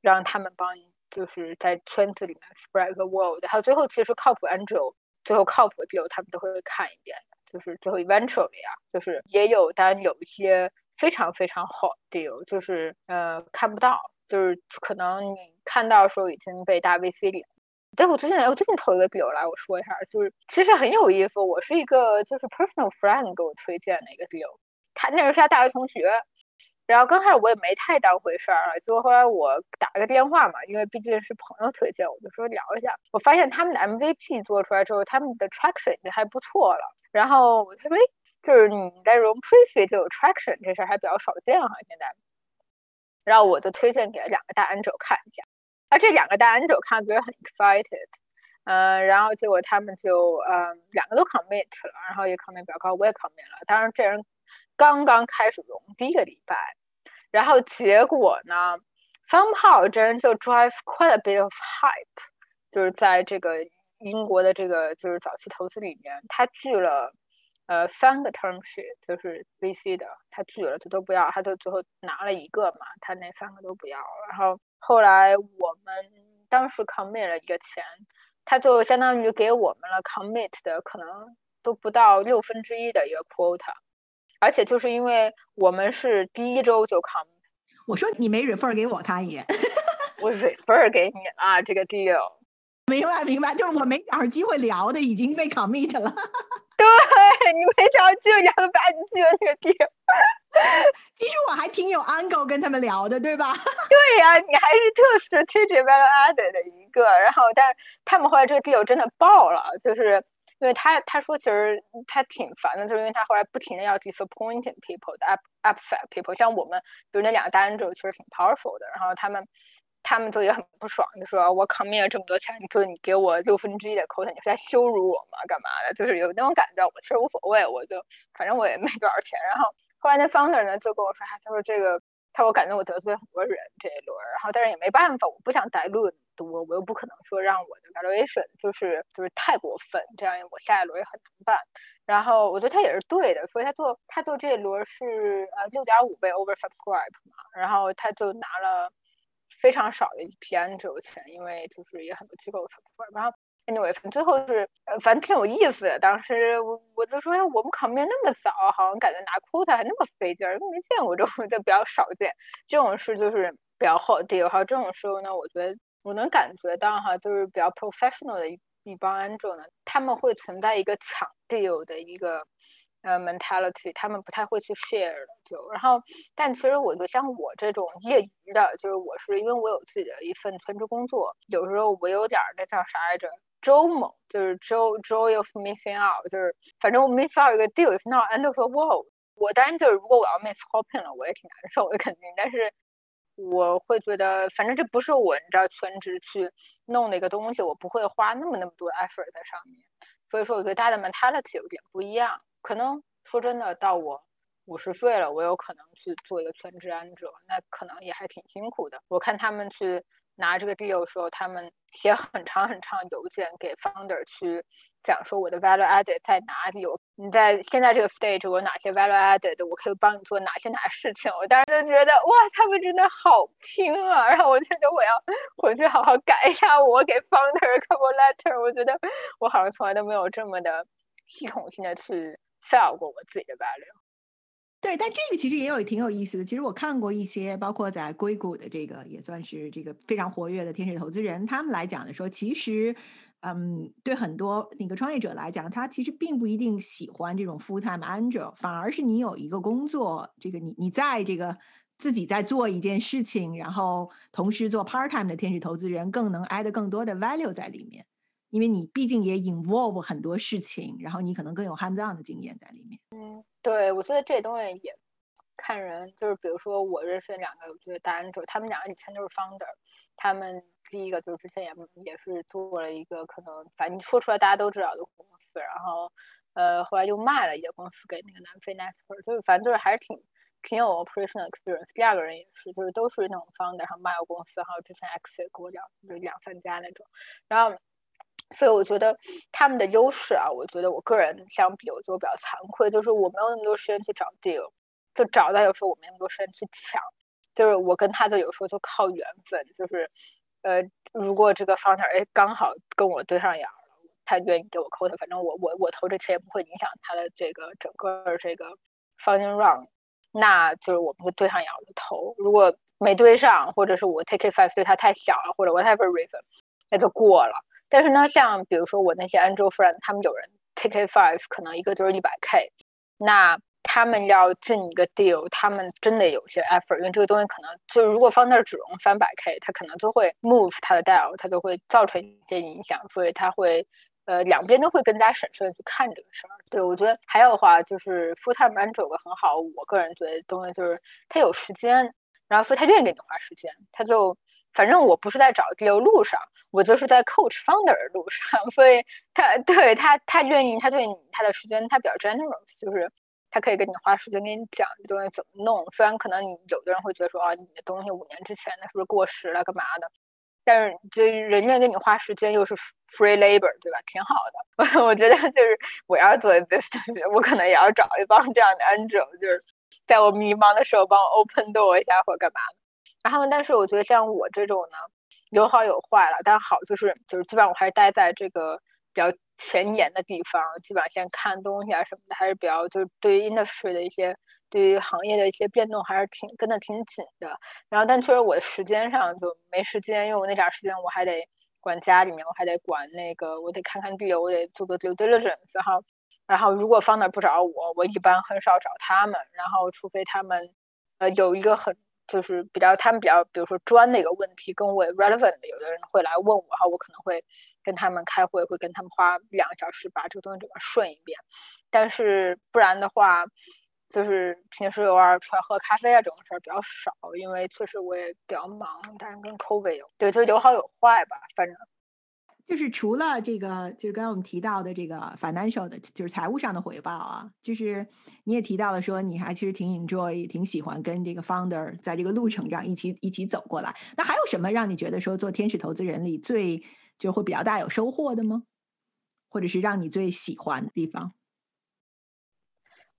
让他们帮你就是在圈子里面 spread the word，还有最后其实靠谱 angel，最后靠谱的 deal 他们都会看一遍，就是最后 eventually 啊，就是也有当然有一些非常非常好 deal，就是呃看不到，就是可能你看到的时候已经被大 VC 领。对，我最近我最近投一个 deal 来，我说一下，就是其实很有意思。我是一个就是 personal friend 给我推荐的一个 deal，他那是他大学同学。然后刚开始我也没太当回事儿，结果后来我打了个电话嘛，因为毕竟是朋友推荐，我就说聊一下。我发现他们的 MVP 做出来之后，他们的 traction 还不错了。然后他说，哎，就是你在 room pre-seed 就有 traction 这事儿还比较少见哈，现在。然后我就推荐给了两个大 angel 看一下，啊，这两个大 angel 看觉得很 excited，嗯，然后结果他们就嗯两个都 commit 了，然后也 commit 比较高，我也 commit 了。当然这人。刚刚开始融第一个礼拜，然后结果呢，somehow 这人就 drive quite a bit of hype，就是在这个英国的这个就是早期投资里面，他拒了呃三个 term sheet，就是 VC 的，他拒了，他都不要，他就最后拿了一个嘛，他那三个都不要。然后后来我们当时 commit 了一个钱，他就相当于给我们了 commit 的可能都不到六分之一的一个 quota。而且就是因为我们是第一周就 commit 我说你没 refer 给我看一眼，我 refer 给你啊，这个 deal，明白明白，就是我没找着机会聊的已经被 commit 了，对你没找着机会聊，把你记了那个 deal，其实我还挺有 angle 跟他们聊的，对吧？对呀，你还是特 strategic value added 的一个，然后但是他们后来这个 deal 真的爆了，就是。因为他他说其实他挺烦的，就是因为他后来不停的要 disappointing people 的 upset people，像我们比如那两个单子其实挺 powerful 的，然后他们他们就也很不爽，就说我 commit 了这么多钱，就你给我六分之一的 quota，你是在羞辱我吗？干嘛的？就是有那种感觉，我其实无所谓，我就反正我也没多少钱。然后后来那 founder 呢就跟我说，他说这个。他我感觉我得罪很多人这一轮，然后但是也没办法，我不想带论多，我又不可能说让我的 valuation 就是就是太过分，这样我下一轮也很难办。然后我觉得他也是对的，所以他做他做这一轮是呃六点五倍 oversubscribe 嘛，然后他就拿了非常少的一批 angel 钱，因为就是也很多机构 subscribe，然后。Anyway，最后是呃，反正挺有意思的。当时我我就说，哎，我们考面那么早，好像感觉拿 quota 还那么费劲儿，都没见过这种，就比较少见。这种事就是比较好 deal 哈。这种时候呢，我觉得我能感觉到哈，就是比较 professional 的一一帮 angel 呢，他们会存在一个抢 deal 的一个。呃，mentality，他们不太会去 share，就然后，但其实我觉得像我这种业余的，就是我是因为我有自己的一份全职工作，有时候我有点那叫啥来着，joy 就是 joy joy of missing out，就是反正我 miss out 一个 deal，那 end of the world，我当然就是如果我要 miss hopping 了，我也挺难受的肯定，但是我会觉得反正这不是我你知道全职去弄的一个东西，我不会花那么那么多 effort 在上面，所以说我觉得大家的 mentality 有点不一样。可能说真的，到我五十岁了，我有可能去做一个全职安者，那可能也还挺辛苦的。我看他们去拿这个 deal 的时候，他们写很长很长邮件给 founder 去讲说我的 value added 在哪里，我你在现在这个 stage 我哪些 value added，我可以帮你做哪些哪些事情。我当时就觉得哇，他们真的好拼啊！然后我觉得我要回去好好改一下我给 founder couple letter。我觉得我好像从来都没有这么的系统性的去。sell 过我自己的 value，对，但这个其实也有挺有意思的。其实我看过一些，包括在硅谷的这个也算是这个非常活跃的天使投资人，他们来讲的说，其实，嗯，对很多那个创业者来讲，他其实并不一定喜欢这种 full time angel，反而是你有一个工作，这个你你在这个自己在做一件事情，然后同时做 part time 的天使投资人，更能 add 更多的 value 在里面。因为你毕竟也 involve 很多事情，然后你可能更有 hands on 的经验在里面。嗯，对，我觉得这东西也看人，就是比如说我认识两个，我觉得大 angel，他们两个以前都是 founder，他们第一个就是之前也也是做了一个可能反正说出来大家都知道的公司，然后呃后来又卖了一个公司给那个南非 Nesper，就是反正就是还是挺挺有 operational experience。第二个人也是，就是都是那种 founder，然后卖了公司，还有之前 exit 过两就两三家那种，然后。所以我觉得他们的优势啊，我觉得我个人相比，我就比较惭愧，就是我没有那么多时间去找 deal，就找到有时候我没那么多时间去抢，就是我跟他的有时候就靠缘分，就是呃，如果这个 founder 哎刚好跟我对上眼了，他愿意给我 quote，反正我我我投这钱也不会影响他的这个整个这个 funding round，那就是我们会对上眼了投。如果没对上，或者是我 take a five 对他太小了，或者 whatever reason，那就过了。但是呢，像比如说我那些 angel friend，他们有人 take a five，可能一个就是一百 k，那他们要进一个 deal，他们真的有些 effort，因为这个东西可能就是如果放那儿只融三百 k，他可能就会 move 他的 deal，他就会造成一些影响，所以他会呃两边都会更加审慎的去看这个事儿。对我觉得还有的话就是 full time angel 有个很好，我个人觉得东西就是他有时间。然后，所以他愿意给你花时间，他就反正我不是在找 deal 路上，我就是在 coach founder 的路上，所以他对他他愿意，他对你他的时间他比较 generous，就是他可以跟你花时间跟你讲这东西怎么弄。虽然可能你有的人会觉得说啊，你的东西五年之前的是不是过时了，干嘛的？但是就人愿意跟你花时间，又是 free labor，对吧？挺好的。我觉得就是我要做 business，我可能也要找一帮这样的 angel，就是。在我迷茫的时候帮我 open door 一下或干嘛的，然后？但是我觉得像我这种呢，有好有坏了。但好就是就是基本上我还是待在这个比较前沿的地方，基本上先看东西啊什么的，还是比较就是对于 industry 的一些对于行业的一些变动还是挺跟的挺紧的。然后但确实我的时间上就没时间，因为我那点时间我还得管家里面，我还得管那个，我得看看地，我得做做 due diligence，然后。然后，如果放那不找我，我一般很少找他们。然后，除非他们，呃，有一个很就是比较他们比较，比如说专的一个问题跟我 relevant 的，有的人会来问我，哈，我可能会跟他们开会，会跟他们花两个小时把这个东西整个顺一遍。但是不然的话，就是平时偶尔出来喝咖啡啊这种事儿比较少，因为确实我也比较忙，但是跟 COVID 有对，就是有好有坏吧，反正。就是除了这个，就是刚刚我们提到的这个 financial 的，就是财务上的回报啊，就是你也提到了说，你还其实挺 enjoy，挺喜欢跟这个 founder 在这个路程上一起一起走过来。那还有什么让你觉得说做天使投资人里最就会比较大有收获的吗？或者是让你最喜欢的地方？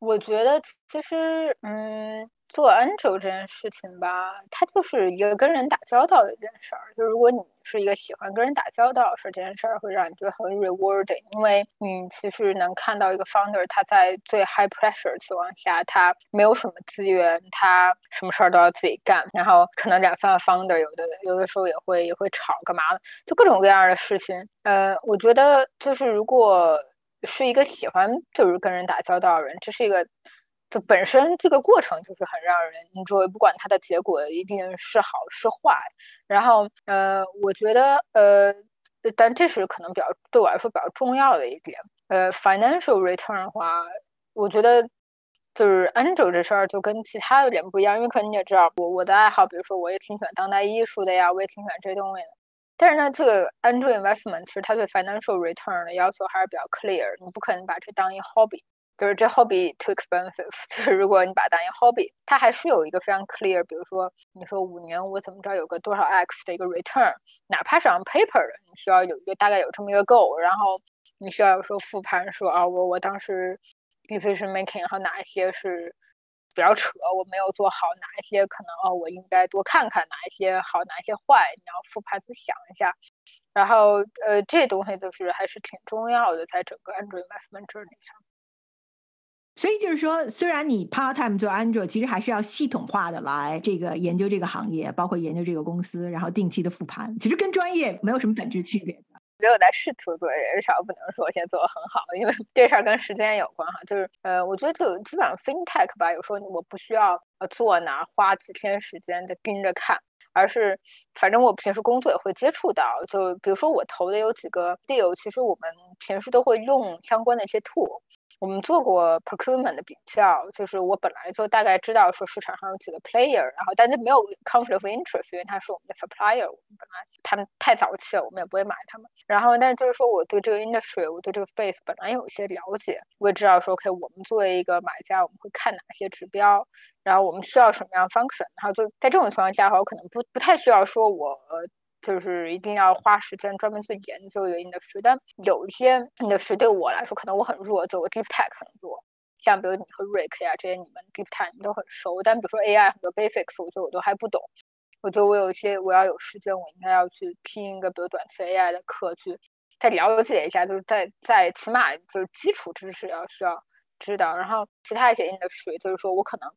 我觉得其实，嗯。做 angel 这件事情吧，它就是一个跟人打交道的一件事儿。就如果你是一个喜欢跟人打交道说，这件事儿会让你觉得很 rewarding，因为你其实能看到一个 founder 他在最 high pressure 情况下，他没有什么资源，他什么事儿都要自己干，然后可能两三个 founder 有的有的时候也会也会吵干嘛的，就各种各样的事情。呃，我觉得就是如果是一个喜欢就是跟人打交道的人，这是一个。就本身这个过程就是很让人 enjoy，不管它的结果一定是好是坏。然后，呃，我觉得，呃，但这是可能比较对我来说比较重要的一点。呃，financial return 的话，我觉得就是 angel 这事儿就跟其他有点不一样，因为可能你也知道，我我的爱好，比如说我也挺喜欢当代艺术的呀，我也挺喜欢这些东西的。但是呢，这个 angel investment 其实它对 financial return 的要求还是比较 clear，你不可能把这当一 hobby。就是这 hobby too expensive，就是如果你把它当一个 hobby，它还是有一个非常 clear，比如说你说五年我怎么着有个多少 x 的一个 return，哪怕是 on paper 的，你需要有一个大概有这么一个 goal，然后你需要有时候复盘说啊我我当时 decision making，然后哪一些是比较扯，我没有做好，哪一些可能哦我应该多看看，哪一些好，哪一些坏，你要复盘去想一下，然后呃这东西就是还是挺重要的，在整个 Android investment journey 上。所以就是说，虽然你 part time 做 Android，其实还是要系统化的来这个研究这个行业，包括研究这个公司，然后定期的复盘，其实跟专业没有什么本质区别。只有在试图做，至少不能说我现在做的很好，因为这事儿跟时间有关哈。就是呃，我觉得就基本上 FinTech 吧，有时候我不需要呃坐那儿花几天时间在盯着看，而是反正我平时工作也会接触到。就比如说我投的有几个 deal，其实我们平时都会用相关的一些 tool。我们做过 procurement 的比较，就是我本来就大概知道说市场上有几个 player，然后但是没有 conflict of interest，因为他是我们的 supplier，我们本来他们太早期了，我们也不会买他们。然后但是就是说我对这个 industry，我对这个 space 本来有一些了解，我也知道说 OK，我们作为一个买家，我们会看哪些指标，然后我们需要什么样 function，然后就在这种情况下的话，我可能不不太需要说我。就是一定要花时间专门去研究一个 industry，但有一些 industry 对我来说可能我很弱，就我 deep tech 很弱。像比如你和 Rick 呀这些，你们 deep tech 你们都很熟，但比如说 AI 很多 basics，我觉得我都还不懂。我觉得我有一些我要有时间，我应该要去听一个比如短期 AI 的课，去再了解一下，就是在在起码就是基础知识要需要知道。然后其他一些 industry，就是说我可能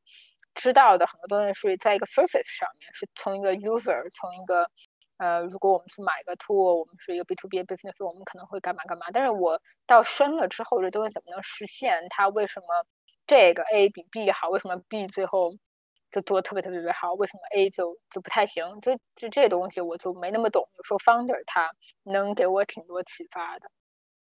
知道的很多东西是在一个 surface 上面，是从一个 user，从一个呃，如果我们去买个 tool，我们是一个 B to B business，我们可能会干嘛干嘛。但是我到深了之后，这东西怎么能实现？它为什么这个 A 比 B 好？为什么 B 最后就做的特别特别特别好？为什么 A 就就不太行？就就这东西我就没那么懂。有时候 founder 他能给我挺多启发的。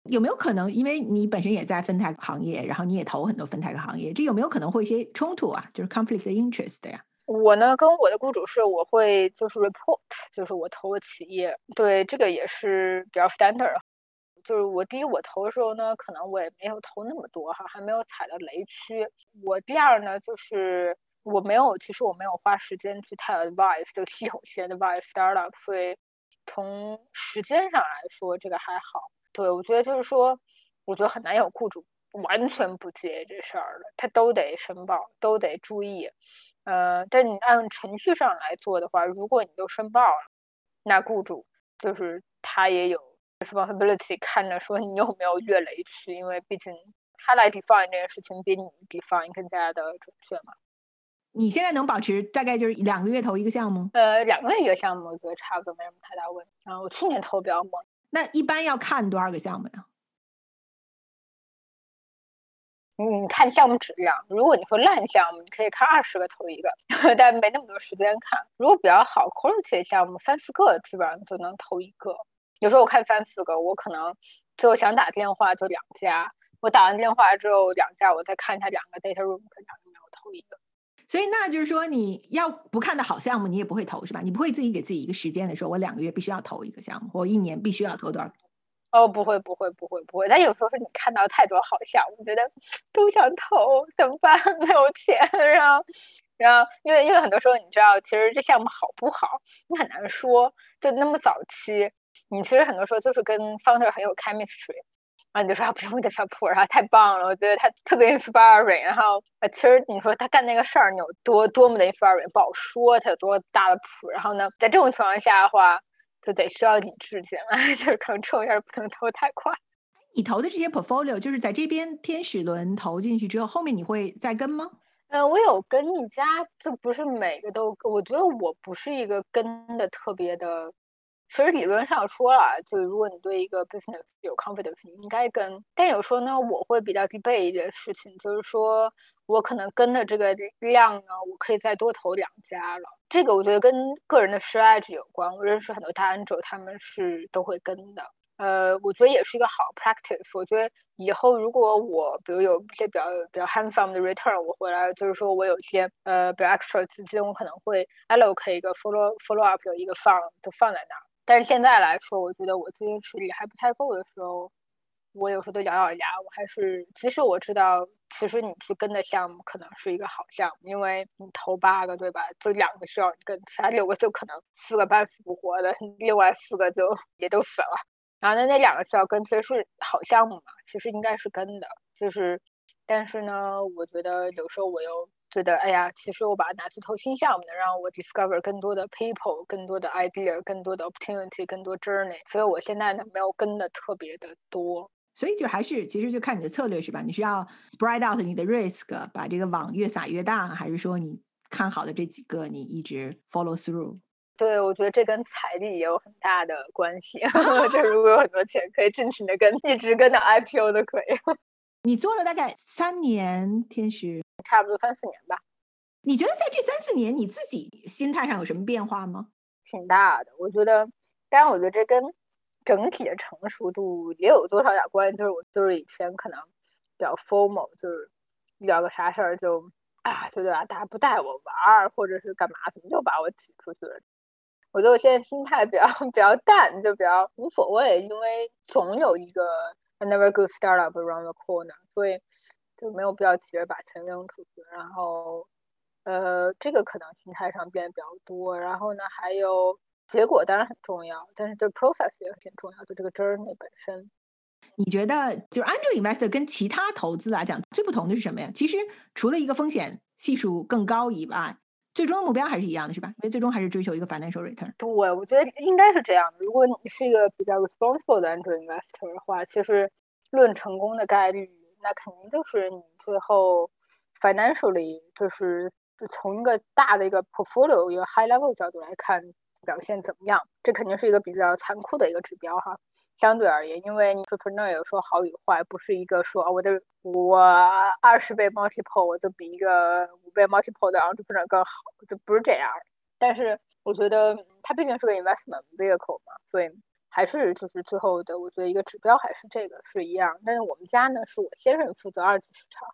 有没有可能，因为你本身也在分 tech 行业，然后你也投很多分 tech 行业，这有没有可能会一些冲突啊？就是 conflict interest 呀？我呢，跟我的雇主是，我会就是 report，就是我投的企业，对这个也是比较 standard。就是我第一，我投的时候呢，可能我也没有投那么多哈，还没有踩到雷区。我第二呢，就是我没有，其实我没有花时间去太 advice，就系统性 advice startup，所以从时间上来说，这个还好。对我觉得就是说，我觉得很难有雇主完全不接这事儿的，他都得申报，都得注意。呃，但你按程序上来做的话，如果你都申报了，那雇主就是他也有 responsibility 看着说你有没有越雷区，因为毕竟他来 define 这件事情比你 define 更加的准确嘛。你现在能保持大概就是两个月投一个项目？呃，两个月一个项目，我觉得差不多没什么太大问题。啊，我去年投比较猛。那一般要看多少个项目呀？你看项目质量，如果你说烂项目，你可以看二十个投一个，但没那么多时间看。如果比较好 quality 项目，三四个基本上就能投一个。有时候我看三四个，我可能最后想打电话就两家，我打完电话之后两家，我再看一下两个 data room，可能没有投一个。所以那就是说，你要不看的好项目，你也不会投是吧？你不会自己给自己一个时间的说，我两个月必须要投一个项目，我一年必须要投多少？哦，不会，不会，不会，不会。但有时候是你看到太多好项目，觉得都想投，怎么办？没有钱，然后，然后，因为因为很多时候你知道，其实这项目好不好，你很难说。就那么早期，你其实很多时候就是跟 founder 很有 chemistry，啊，你就说不用的小普，然后太棒了，我觉得他特别 inspiring。然后，其实你说他干那个事儿，你有多多么的 inspiring，不好说他有多大的谱。然后呢，在这种情况下的话。就得需要理智进来，就是可能抽一下不能投太快。你投的这些 portfolio 就是在这边天使轮投进去之后，后面你会再跟吗？呃，我有跟一家，就不是每个都。我觉得我不是一个跟的特别的。其实理论上说了，就是如果你对一个 business 有 confidence，你应该跟。但有时候呢，我会比较 debate 一件事情，就是说。我可能跟的这个量呢，我可以再多投两家了。这个我觉得跟个人的 strategy 有关。我认识很多大 angel，他们是都会跟的。呃，我觉得也是一个好 practice。我觉得以后如果我比如有一些比较比较 handsome 的 return，我回来就是说我有一些呃比较 extra 资金，我可能会 allocate 一个 follow follow up 有一个放就放在那儿。但是现在来说，我觉得我资金实力还不太够的时候。我有时候都咬咬牙，我还是即使我知道，其实你去跟的项目可能是一个好项目，因为你投八个对吧？就两个需要你跟，其他六个就可能四个半死不活的，另外四个就也都死了。然后那那两个需要跟，其实是好项目嘛，其实应该是跟的。就是，但是呢，我觉得有时候我又觉得，哎呀，其实我把它拿去投新项目，能让我 discover 更多的 people，更多的 idea，更多的 opportunity，更多 journey。所以我现在呢，没有跟的特别的多。所以就还是，其实就看你的策略是吧？你是要 spread out 你的 risk，把这个网越撒越大，还是说你看好的这几个你一直 follow through？对，我觉得这跟财力也有很大的关系。就如果有很多钱，可以尽情的跟，一直跟到 IPO 都可以。你做了大概三年天使，差不多三四年吧。你觉得在这三四年，你自己心态上有什么变化吗？挺大的，我觉得。当然，我觉得这跟整体的成熟度也有多少点关系，就是我就是以前可能比较 formal，就是遇到个啥事儿就啊，就对吧？大家不带我玩儿，或者是干嘛，怎么就把我挤出去了？我觉得我现在心态比较 比较淡，就比较无所谓，因为总有一个 never good startup around the corner，所以就没有必要急着把钱扔出去。然后呃，这个可能心态上变得比较多。然后呢，还有。结果当然很重要，但是就 process 也挺重要，就这个 journey 本身。你觉得就是 angel investor 跟其他投资来讲最不同的是什么呀？其实除了一个风险系数更高以外，最终的目标还是一样的，是吧？因为最终还是追求一个 financial return。对，我觉得应该是这样。如果你是一个比较 responsible 的 angel investor 的话，其实论成功的概率，那肯定就是你最后 financially 就是从一个大的一个 portfolio 一个 high level 角度来看表现怎么样，这肯定是一个比较残酷的一个指标哈。相对而言，因为 entrepreneur 有说好与坏，不是一个说我的我二十倍 multiple 我就比一个五倍 multiple 的 entrepreneur 更好，就不是这样。但是我觉得它毕竟是个 investment vehicle 嘛，所以还是就是最后的，我觉得一个指标还是这个是一样。但是我们家呢，是我先生负责二级市场，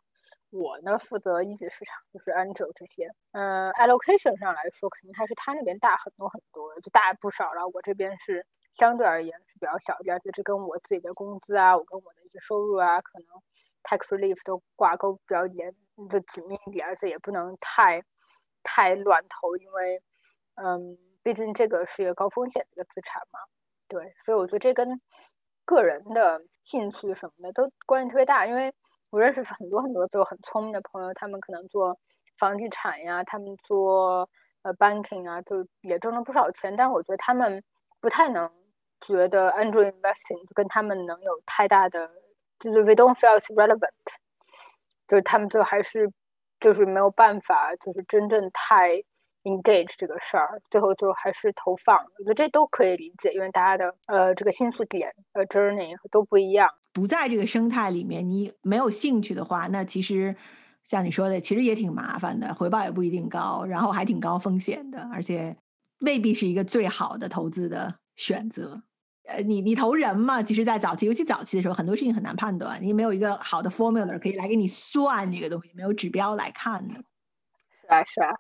我呢负责一级市场，就是 Angel 这些。嗯，allocation 上来说，肯定还是他那边大很多很多，就大不少了。我这边是。相对而言是比较小一点，就是跟我自己的工资啊，我跟我的一些收入啊，可能 tax relief 都挂钩比较严的紧密一点，而且也不能太太乱投，因为嗯，毕竟这个是一个高风险的一个资产嘛。对，所以我觉得这跟个人的兴趣什么的都关系特别大。因为我认识很多很多都很聪明的朋友，他们可能做房地产呀，他们做呃 banking 啊，就也挣了不少钱，但是我觉得他们不太能。觉得 Android investing 跟他们能有太大的，就是 we don't feel relevant，就是他们就还是就是没有办法，就是真正太 engage 这个事儿，最后就还是投放。我觉得这都可以理解，因为大家的呃这个心速点呃 journey 都不一样。不在这个生态里面，你没有兴趣的话，那其实像你说的，其实也挺麻烦的，回报也不一定高，然后还挺高风险的，而且未必是一个最好的投资的选择。呃，你你投人嘛，其实，在早期，尤其早期的时候，很多事情很难判断，你没有一个好的 formula 可以来给你算这个东西，没有指标来看的。是啊，是啊，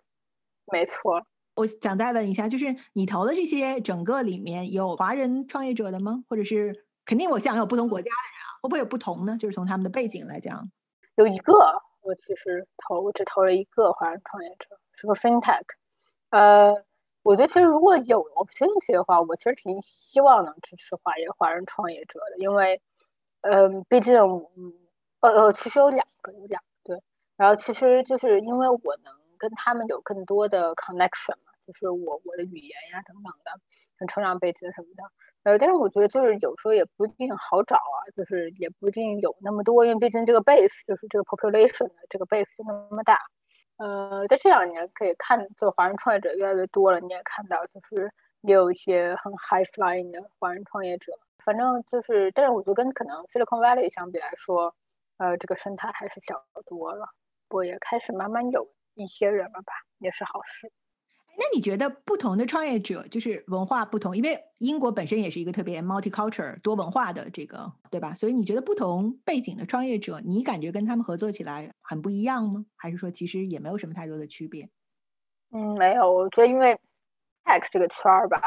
没错。我想再问一下，就是你投的这些整个里面有华人创业者的吗？或者是肯定，我想有不同国家的人啊，会不会有不同呢？就是从他们的背景来讲，有一个，我其实投，我只投了一个华人创业者，是个 fintech，呃。我觉得其实如果有 opportunity 的话，我其实挺希望能支持华业华人创业者的，因为，嗯，毕竟，嗯，呃呃，其实有两个，有两个对，然后其实就是因为我能跟他们有更多的 connection 嘛，就是我我的语言呀等等的，成长背景什么的，呃，但是我觉得就是有时候也不一定好找啊，就是也不一定有那么多，因为毕竟这个 base 就是这个 population 的这个 base 就那么大。呃，在这两年可以看，就华人创业者越来越多了。你也看到，就是也有一些很 high flying 的华人创业者。反正就是，但是我觉得跟可能 Silicon Valley 相比来说，呃，这个生态还是小多了。不过也开始慢慢有一些人了吧，也是好事。那你觉得不同的创业者就是文化不同，因为英国本身也是一个特别 multicultural 多文化的这个，对吧？所以你觉得不同背景的创业者，你感觉跟他们合作起来很不一样吗？还是说其实也没有什么太多的区别？嗯，没有，我觉得因为 tech 这个圈儿吧，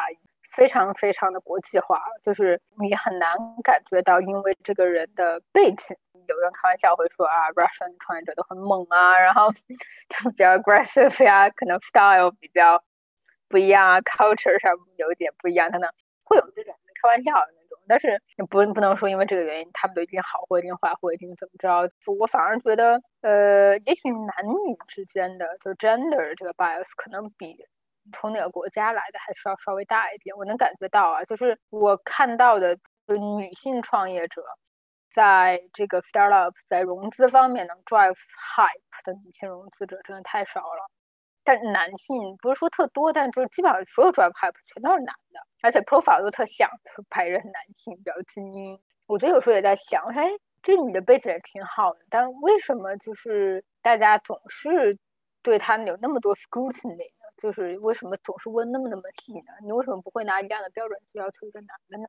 非常非常的国际化，就是你很难感觉到因为这个人的背景。有人开玩笑会说啊，Russian 创业者都很猛啊，然后他比较 aggressive 呀，可能 style 比较不一样啊，culture 上有一点不一样，等等，会有这种开玩笑的那种。但是不不能说因为这个原因，他们都一定好或一定坏或一定怎么着。我反而觉得，呃，也许男女之间的就 gender 这个 bias 可能比从哪个国家来的还是要稍微大一点。我能感觉到啊，就是我看到的，就是女性创业者。在这个 startup 在融资方面能 drive hype 的女性融资者真的太少了，但男性不是说特多，但就是基本上所有 drive hype 全都是男的，而且 profile 都特像，就是白人男性比较精英。我觉得有时候也在想，哎，这女的背景也挺好的，但为什么就是大家总是对他有那么多 scrutiny 呢？就是为什么总是问那么那么细呢？你为什么不会拿一样的标准去要求一个男的呢？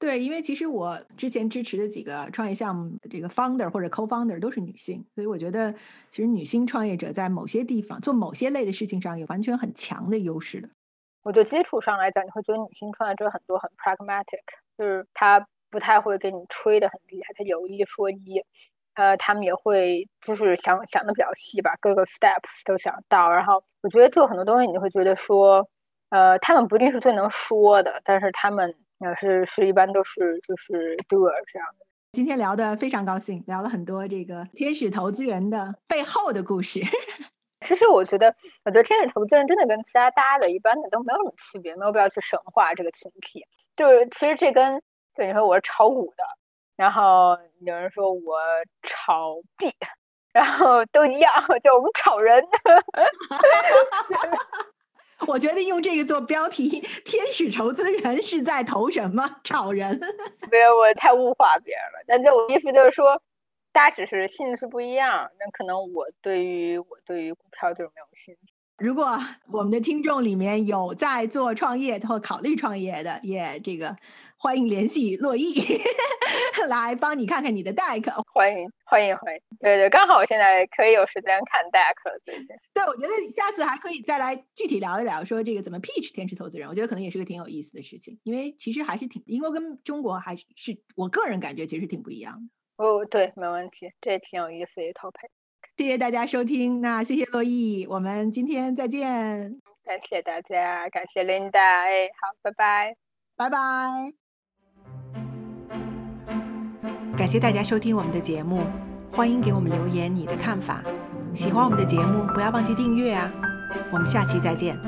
对，因为其实我之前支持的几个创业项目，这个 founder 或者 co-founder 都是女性，所以我觉得其实女性创业者在某些地方做某些类的事情上有完全很强的优势的。我觉得基础上来讲，你会觉得女性创业者很多很 pragmatic，就是她不太会给你吹的很厉害，她有一说一，呃，他们也会就是想想的比较细吧，各个 steps 都想到。然后我觉得做很多东西，你会觉得说，呃，他们不一定是最能说的，但是他们。那是是一般都是就是 doer 这样的。今天聊的非常高兴，聊了很多这个天使投资人的背后的故事。其实我觉得，我觉得天使投资人真的跟其他大家的一般的都没有什么区别，没有必要去神化这个群体。就是其实这跟就你说我是炒股的，然后有人说我炒币，然后都一样，就我们炒人。我觉得用这个做标题：天使投资人是在投什么？炒人？没有，我太物化别人了。但这我意思就是说，大家只是兴趣不一样。那可能我对于我对于股票就是没有兴趣。如果我们的听众里面有在做创业或考虑创业的，也这个欢迎联系洛毅 来帮你看看你的 deck。欢迎欢迎欢迎！对对，刚好我现在可以有时间看 deck 了，对对。对，我觉得下次还可以再来具体聊一聊，说这个怎么 pitch 天使投资人，我觉得可能也是个挺有意思的事情，因为其实还是挺英国跟中国还是我个人感觉其实挺不一样的。哦，对，没问题，这也挺有意思的一套牌。谢谢大家收听，那谢谢洛毅，我们今天再见。感谢大家，感谢 Linda，哎，好，拜拜，拜拜。感谢大家收听我们的节目，欢迎给我们留言你的看法。喜欢我们的节目，不要忘记订阅啊。我们下期再见。